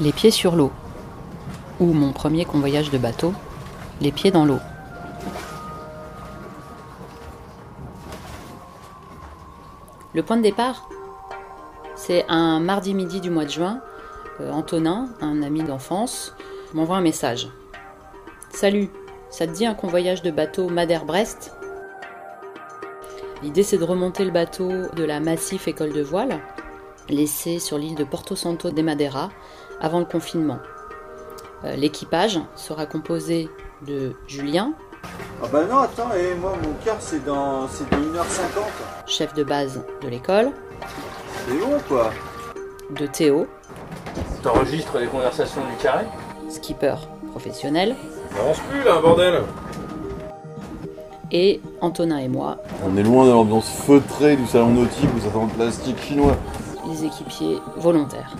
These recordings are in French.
Les pieds sur l'eau. Ou mon premier convoyage de bateau, les pieds dans l'eau. Le point de départ, c'est un mardi midi du mois de juin. Euh, Antonin, un ami d'enfance, m'envoie un message. Salut, ça te dit un convoyage de bateau Madère-Brest? L'idée c'est de remonter le bateau de la Massif École de Voile, laissé sur l'île de Porto Santo de Madeira avant le confinement. Euh, L'équipage sera composé de Julien, Ah bah non, attends, et moi mon cœur c'est dans, c'est dans 1h50. chef de base de l'école, C'est bon quoi. de Théo, T'enregistres les conversations du carré? Skipper professionnel, Avance plus là, bordel et Antonin et moi, On est loin de l'ambiance feutrée du salon nautique où ça sent le plastique chinois. les équipiers volontaires.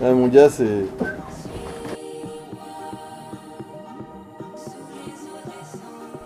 Ouais, mon gars, c'est.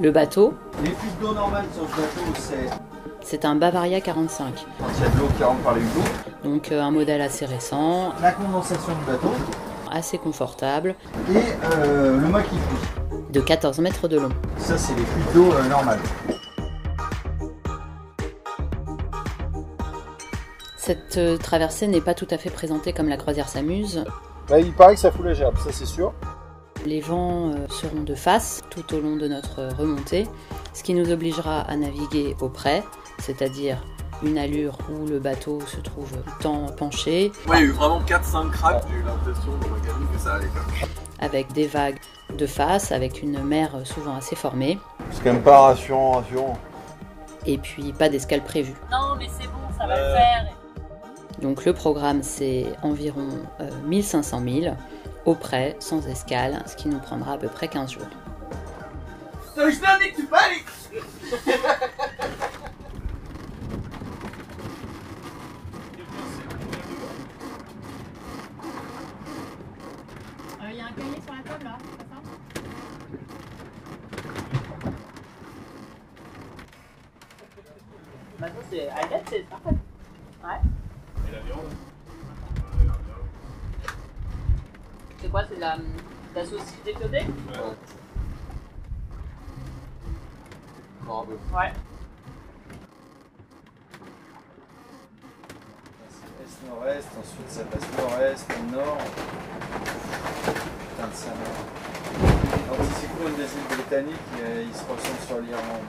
Le bateau, Les fuites d'eau normales sur ce bateau, c'est c'est un Bavaria 45, quand il y a de l'eau qui rentre par les hublots. donc euh, un modèle assez récent, La condensation du bateau assez confortable, et euh, le mât qui fuit. de 14 mètres de long. Ça c'est les fuites d'eau euh, normales. Cette euh, traversée n'est pas tout à fait présentée comme la croisière s'amuse. Bah, il paraît que ça fout la gerbe, ça c'est sûr. Les vents euh, seront de face tout au long de notre euh, remontée, ce qui nous obligera à naviguer au près, c'est-à-dire une allure où le bateau se trouve tout le temps penché, Ouais, il y a eu vraiment 4-5 cracks, j'ai eu l'impression de Magali que ça allait avec des vagues de face, avec une mer souvent assez formée, C'est quand même pas rassurant, rassurant. et puis pas d'escale prévue. Non, mais c'est bon, ça va le faire. Donc le programme c'est environ euh, 1500 milles, au près, sans escale, ce qui nous prendra à peu près 15 jours. Il y a un cahier sur la table là, c'est ça Maintenant, c'est à date, c'est parfait. C'est C'est la, la saucisse Ouais. Est-nord-est, ensuite ça passe nord-est, nord. Putain de sa mère. L'anticyclone des îles britanniques, il, il se ressent sur l'Irlande.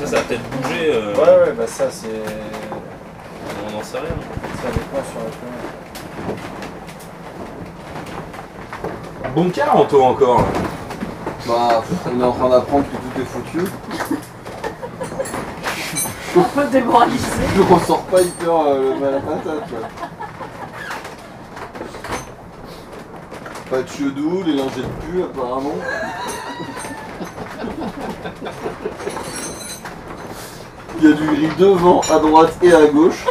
Ça, ça a peut-être bougé, euh, Ouais, ouais, bah ça c'est. on n'en sait rien. Ça dépend sur la chemin. Bon quart, Anto, encore. là. Bah, on est en train d'apprendre que tout est foutu. Un peu démoralisé. Je ressors pas hyper euh, le mal à la patate. Pas de cheveux doux, les lingettes puent apparemment. Il y a du gris devant, à droite et à gauche.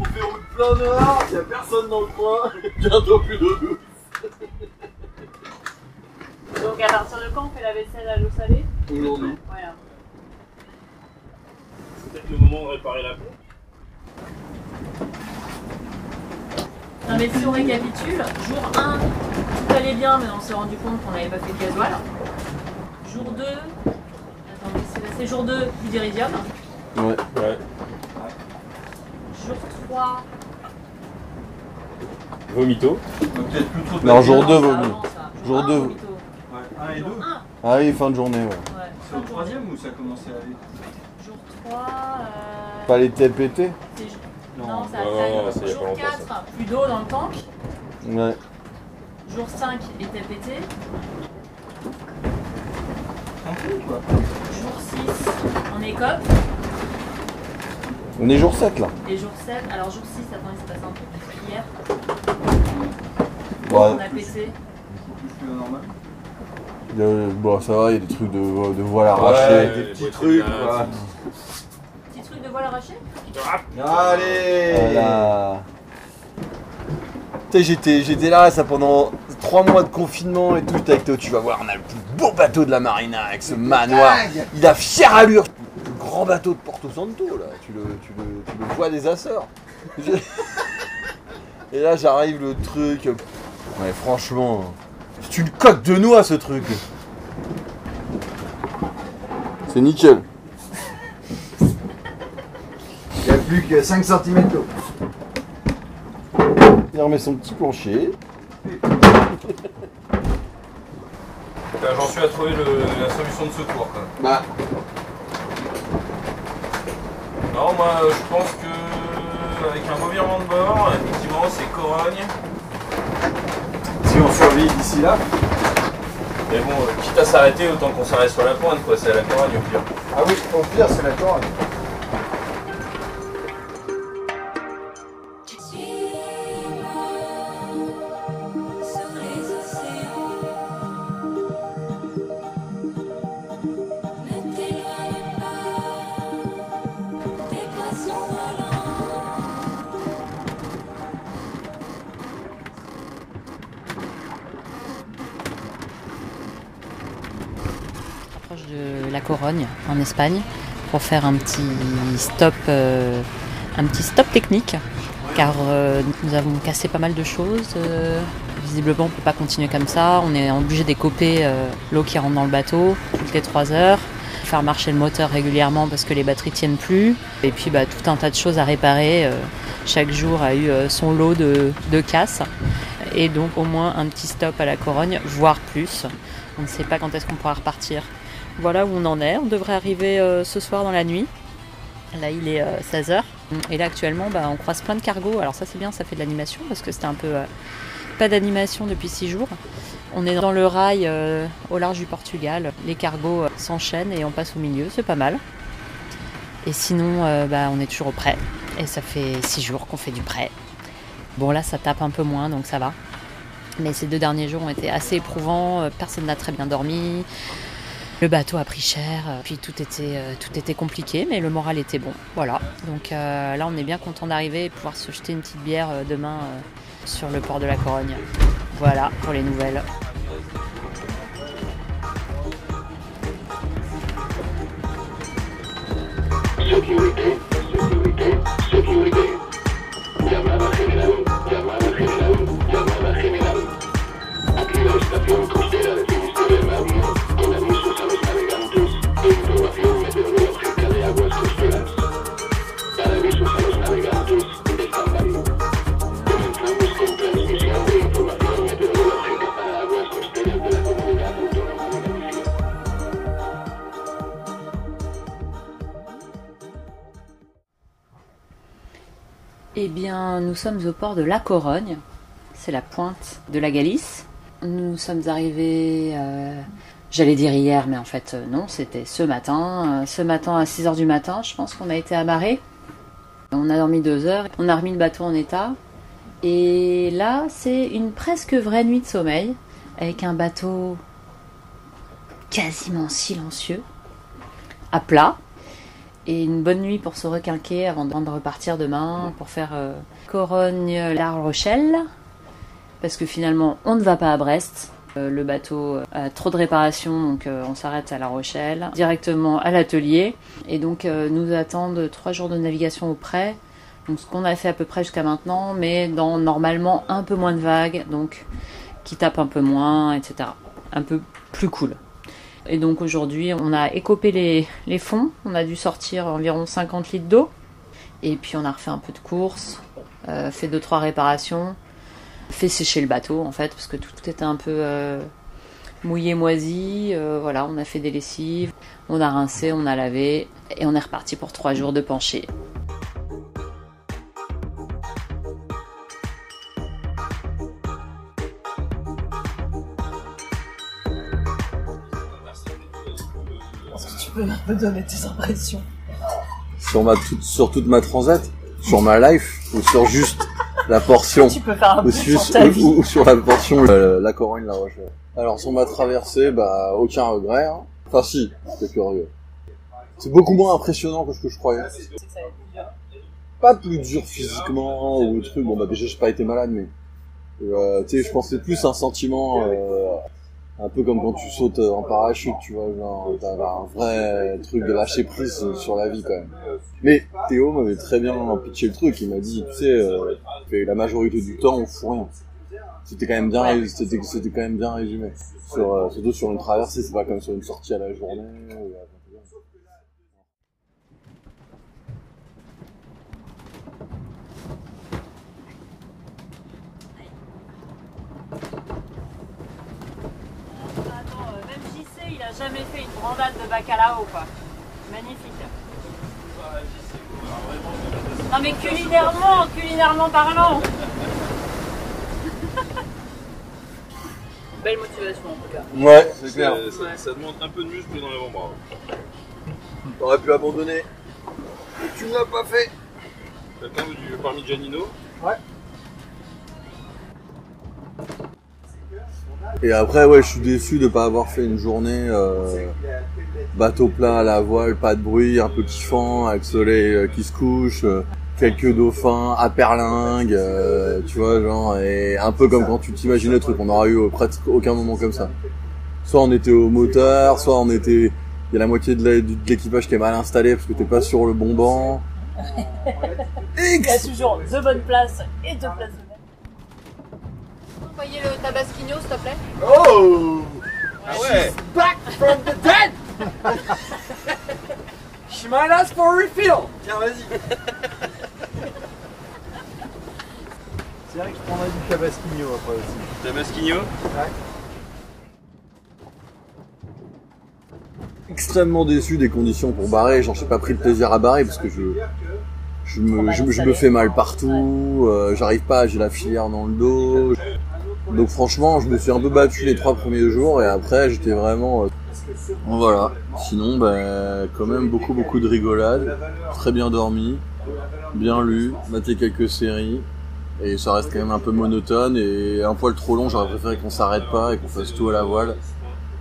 On fait route plein dehors, il y a personne dans le coin, bientôt plus d'eau douce. Donc, à partir de quand on fait la vaisselle à l'eau salée Aujourd'hui. Voilà. C'est peut-être le moment de réparer la pompe. Non, mais si on récapitule, jour 1, tout allait bien, mais on s'est rendu compte qu'on n'avait pas fait de gasoil. Jour 2, attendez, c'est jour 2 du d'Iridium. Ouais. Ouais. Jour 3, Vomito. Non, jour non, 2 ça vomi. avance, ça. Jour un, deux. vomito. Ouais, un et deux. Jour 1, Ah oui, fin de journée, ouais. ouais. C'est au troisième ou ça commençait à aller Jour 3, euh... Pas les TPT c'est- Non. Non, ça a Jour longtemps, 4, plus d'eau dans le tank. Ouais. Jour 5, était pété. Tranquille quoi? Jour 6, on écope. On est jour 7 là. Et jour 7, alors jour 6, attendez, c'est passé un truc hier. Ouais. On a pété. Plus fluide normal. Euh, bon, ça va, il y a des trucs de, de voile arrachées. Ouais, des petits trucs, quoi. Petit truc de voile arraché Allez Voilà. J'étais, j'étais là, ça pendant 3 mois de confinement et tout. J'étais avec toi, tu vas voir, on a le plus beau bateau de la marina avec ce manoir. Il a fière allure, grand grand bateau de Porto Santo, là. Tu le, tu le, tu le vois des Açores. Et là, j'arrive le truc. Ouais, franchement, c'est une coque de noix ce truc. C'est nickel. Il n'y a plus que 5 cm d'eau. Il remet son petit plancher. J'en suis à trouver le- la solution de secours. Quoi. Bah, Non, moi je pense que avec un revirement de bord, effectivement c'est Corogne. Si on survit d'ici là. Mais bon, euh, quitte à s'arrêter, autant qu'on s'arrête sur la pointe, quoi. C'est à la Corogne au pire. Ah oui, au pire, c'est la Corogne. En Espagne, pour faire un petit stop, euh, un petit stop technique, car euh, nous avons cassé pas mal de choses. euh, visiblement, on ne peut pas continuer comme ça. On est obligé d'écoper l'eau qui rentre dans le bateau toutes les 3 heures, faire marcher le moteur régulièrement parce que les batteries tiennent plus, et puis bah, tout un tas de choses à réparer. chaque jour a eu son lot de, de casse, et donc au moins un petit stop à la Corogne, voire plus. On ne sait pas quand est-ce qu'on pourra repartir. Voilà où on en est. On devrait arriver euh, ce soir dans la nuit. Là, il est 16h. Et là, actuellement, bah, on croise plein de cargos. Alors ça, c'est bien, ça fait de l'animation parce que c'était un peu... euh, pas d'animation depuis 6 jours. On est dans le rail euh, au large du Portugal. Les cargos euh, s'enchaînent et on passe au milieu. C'est pas mal. Et sinon, euh, bah, on est toujours au prêt. Et ça fait 6 jours qu'on fait du prêt. Bon, là, ça tape un peu moins, donc ça va. Mais ces deux derniers jours ont été assez éprouvants. Euh, Personne n'a très bien dormi. Le bateau a pris cher, euh, puis tout était, euh, tout était compliqué, mais le moral était bon. Voilà. Donc euh, là, on est bien content d'arriver et pouvoir se jeter une petite bière demain sur le port de la Corogne. Voilà pour les nouvelles. Nous sommes au port de La Corogne. C'est la pointe de la Galice. Nous sommes arrivés, euh, j'allais dire hier, mais en fait euh, non, c'était ce matin. Euh, ce matin à 6h du matin, je pense qu'on a été amarrés. On a dormi deux heures, on a remis le bateau en état. Et là, c'est une presque vraie nuit de sommeil, avec un bateau quasiment silencieux, à plat, et une bonne nuit pour se requinquer avant de repartir demain pour faire euh, Corogne-La Rochelle. Parce que finalement, on ne va pas à Brest. Euh, le bateau a trop de réparations, donc euh, on s'arrête à La Rochelle, directement à l'atelier. Et donc, euh, nous attendent trois jours de navigation au près. Donc, ce qu'on a fait à peu près jusqu'à maintenant, mais dans normalement un peu moins de vagues, donc qui tape un peu moins, etc. Un peu plus cool. Et donc aujourd'hui, on a écopé les, fonds. On a dû sortir environ 50 litres d'eau. Et puis on a refait un peu de course, euh, fait deux trois réparations, fait sécher le bateau en fait, parce que tout était un peu euh, mouillé, moisi. Euh, voilà, on a fait des lessives, on a rincé, on a lavé, et on est reparti pour trois jours de pencher. Tu peux me donner tes impressions. sur, ma, toute- sur toute ma transat, sur ma life, ou sur juste la portion, Tu peux faire un ou, peu sur- sur ta vie. ou- sur la portion euh, la Corogne, la Rochelle. Alors sur ma traversée, bah aucun regret. Hein. Enfin si, quelques regrets. C'est beaucoup moins impressionnant que ce que je croyais. Pas plus dur physiquement ou truc. Bon bah déjà j'ai pas été malade, mais euh, tu sais, je pensais plus un sentiment euh, Un peu comme quand tu sautes en parachute, tu vois, genre, t'as un vrai truc de lâcher prise sur la vie, quand même. Mais Théo m'avait très bien pitché le truc, il m'a dit, tu sais, euh, la majorité du temps, on fout rien. C'était quand même bien, c'était, c'était quand même bien résumé. Sur, euh, surtout sur une traversée, c'est pas comme sur une sortie à la journée. ou à- Attends, euh, même JC, il a jamais fait une brandade de bacalao, quoi. Magnifique. Non mais culinairement, culinairement parlant. Belle motivation en tout cas. Ouais, c'est clair. Ça, ça demande un peu de muscle dans l'avant-bras. T'aurais pu abandonner. Mais tu ne l'as pas fait. Quelqu'un veut du parmigianino Et après, ouais, je suis déçu de pas avoir fait une journée euh, bateau plat à la voile, pas de bruit, un peu kiffant, avec le soleil euh, qui se couche, euh, quelques dauphins à perlingue, euh, tu vois, genre, et un peu comme quand tu t'imagines le truc, on aura eu euh, presque aucun moment comme ça. Soit on était au moteur, soit on était, il y a la moitié de l'équipage qui est mal installé parce que t'es pas sur le bon banc. Il y a toujours deux bonnes places et deux places de Envoyez le tabasquino s'il te plaît. Oh Ah ouais Back from the dead She might ask for a refill Tiens, vas-y C'est vrai que je prendrais du cabasquinho après aussi. Tabasquino extrêmement déçu des conditions pour barrer. Genre, j'ai pas pris le plaisir à barrer parce que je, je me, je, me- je me fais mal partout. euh, J'arrive pas, j'ai la filière dans le dos. Donc franchement, je me suis un peu battu les trois premiers jours et après, j'étais vraiment. euh, Voilà. Sinon, ben, quand même beaucoup beaucoup de rigolade, très bien dormi, bien lu, maté quelques séries. Et ça reste quand même un peu monotone et un poil trop long. J'aurais préféré qu'on s'arrête pas et qu'on fasse tout à la voile,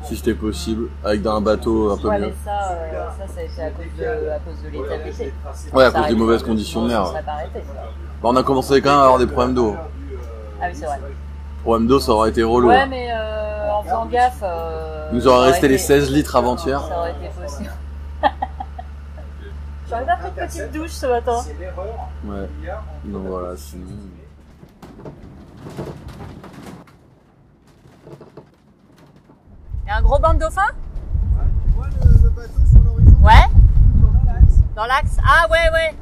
si c'était possible, avec un bateau un peu Ouais, mieux. mais ça, euh, ça, ça a été à cause de, à cause de l'état d'été. Ouais, à cause des mauvaises conditions de mer. Bah, on a commencé quand même à avoir des problèmes d'eau. Ah oui, c'est vrai. Problème d'eau, ça aurait été relou. Ouais, hein. mais euh, en faisant gaffe. Euh, Il nous aurait resté les été- 16 litres avant-hier. Ça aurait été possible. J'aurais pas pris de petite douche ce matin. Ouais. Donc voilà, sinon. Il y a un gros banc de dauphins Tu vois le, le bateau sur l'horizon Ouais. Dans l'axe Dans l'axe Ah ouais, ouais.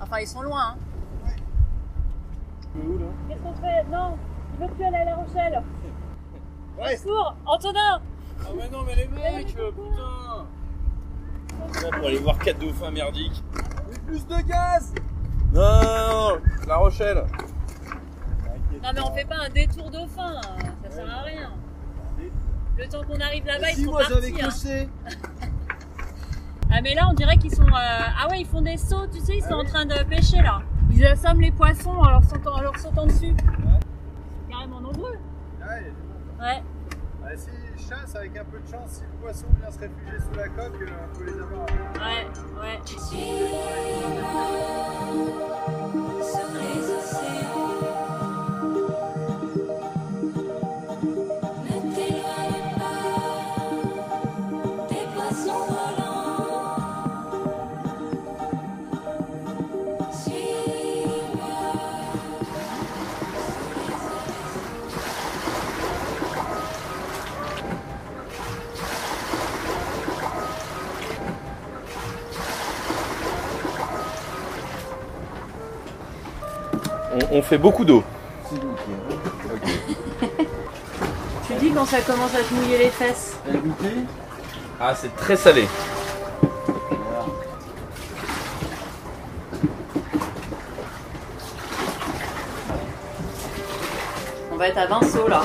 Enfin, ils sont loin. Hein. Qu'est-ce qu'on fait? Non, il veut plus aller à La Rochelle. Ouais. Secours, Antonin Ah mais non mais les mecs, putain Là, pour aller voir quatre dauphins merdiques. Plus de gaz Non, non, non, non, La Rochelle. Non mais on fait pas un détour dauphin, ça sert à rien. Le temps qu'on arrive là-bas, ils Si, sont moi partis. hein. Ah mais là on dirait qu'ils sont... euh, Ah ouais, ils font des sauts, tu sais, ils sont en train de pêcher là. Ils assomment les poissons en leur sautant, en leur sautant dessus. Carrément nombreux. Ouais, Ouais. ouais, si chasse avec un peu de chance, si le poisson vient se réfugier sous la coque, euh, on peut les avoir. Ouais, ouais. Sur les océans. On, on fait beaucoup d'eau. Tu dis quand ça commence à te mouiller les fesses. Ah, c'est très salé. On va être à 20 sauts là.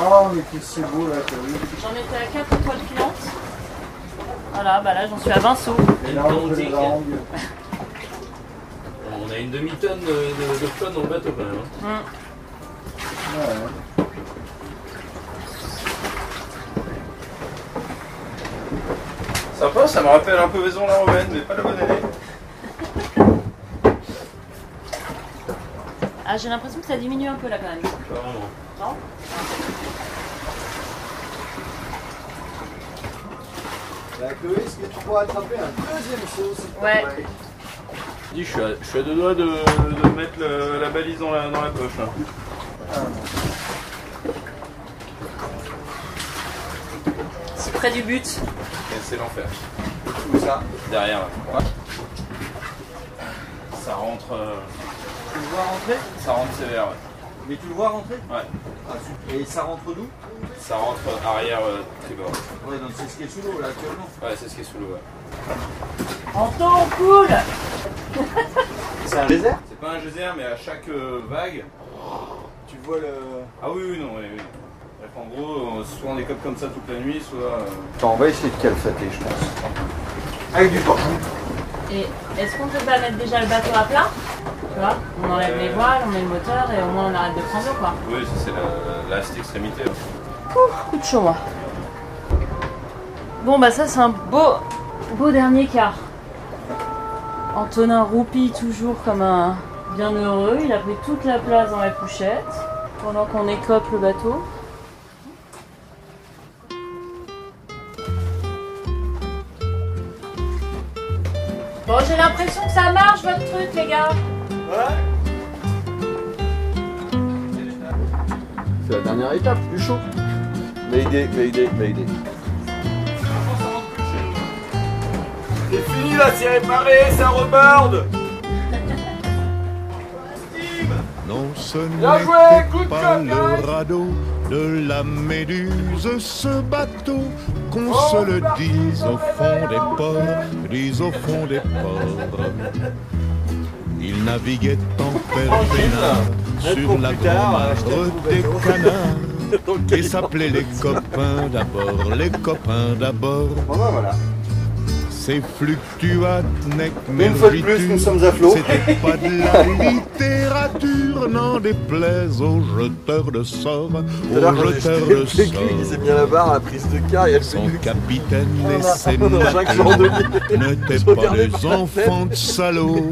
Oh, mais que c'est beau là, t'as vu J'en étais à 4 étoiles filantes. Voilà, bah là j'en suis à 20 sauts. Et la langue, la langue. On a une demi-tonne de, de, de flotte dans le bateau quand même. hein. Ouais. Sympa ça me rappelle un peu Maison la Romaine, mais pas la bonne année. Ah, j'ai l'impression que ça diminue un peu là quand même. Pas vraiment. Non La Chloé, est-ce que tu pourras attraper un deuxième saut s'il te Ouais. plaît Dis, je suis à, je suis à deux doigts de, de mettre le- la balise dans la, dans la poche. Là. C'est près du but. Et c'est l'enfer. Où ça? Derrière là. Ça rentre. euh, Tu le vois rentrer? ça rentre sévère, ouais. Mais tu le vois rentrer Ouais. Ah. Et ça rentre d'où Ça rentre arrière euh, tribord. Ouais, donc c'est ce qui est sous l'eau là actuellement. Ouais, c'est ce qui est sous l'eau. Ouais. Anton, cool C'est un désert C'est pas un geyser, mais à chaque euh, vague. Tu vois le. Ah oui, oui, non, oui, oui. Bref, en gros, euh, soit on décope comme ça toute la nuit, soit. euh, Attends, on va essayer de calfater, je pense. Avec du torchon. Et est-ce qu'on peut pas mettre déjà le bateau à plat? Tu vois On enlève les voiles, on met le moteur et au moins on arrête de prendre l'eau quoi. Oui, ça, c'est la, la cette extrémité. ouais. Coup de chaud moi. Bon bah ça c'est un beau, beau dernier quart. Antonin roupille toujours comme un bienheureux. Il a pris toute la place dans la couchette pendant qu'on écope le bateau. Bon j'ai l'impression que ça marche votre truc les gars. C'est la dernière étape, du chaud. Mayday, mayday, mayday. C'est fini là, c'est réparé, ça reborde Non, ce n'était de pas le radeau de la méduse, ce bateau, qu'on Oh, se le dise au fond des ports, dise au fond des ports. Il naviguait en pèlerinage sur la grand-mare des canards et s'appelait les copains d'abord, les copains d'abord. Voilà. C'est fluctuat nec Une fois de plus, nous sommes à flot. C'était pas de la littérature, n'en déplaise aux jeteurs de sorts, aux jeteurs de Il s'est sorts. à la barre à la prise de Son capitaine et ses matelots n'étaient pas des enfants de salauds,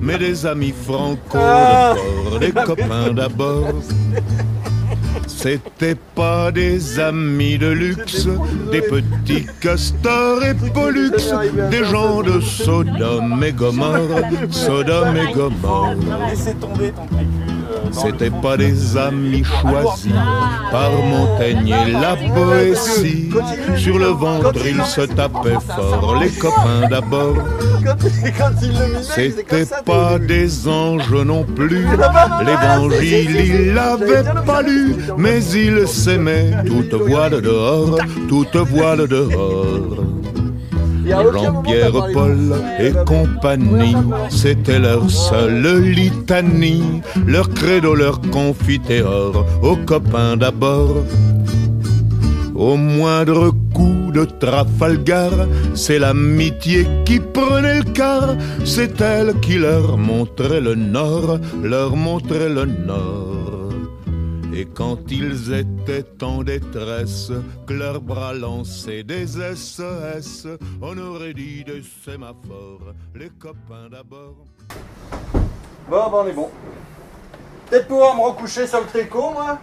mais des amis franco Ah. des copains d'abord. C'était pas des amis de luxe, des petits castors et pollux, des gens de Sodome et Gomorre, Sodome et Gomorre. Euh, C'était pas des amis choisis par Montaigne et la Boétie. Sur le ventre, ils se tapaient fort, les copains d'abord. C'était pas des anges non plus. L'évangile, il l'avait pas lu, mais il s'aimait. Toute voile dehors, toute voile dehors. Jean-Pierre, Paul et compagnie, c'était leur seule litanie, leur credo, leur confiteor, aux copains d'abord. Au moindre coup de Trafalgar, c'est l'amitié qui prenait le quart, c'est elle qui leur montrait le nord, leur montrait le nord. Et quand ils étaient en détresse, que leurs bras lançaient des SES, on aurait dit des sémaphores, les copains d'abord. Bon, bah on est bon. Peut-être pouvoir me recoucher sur le tréco, moi?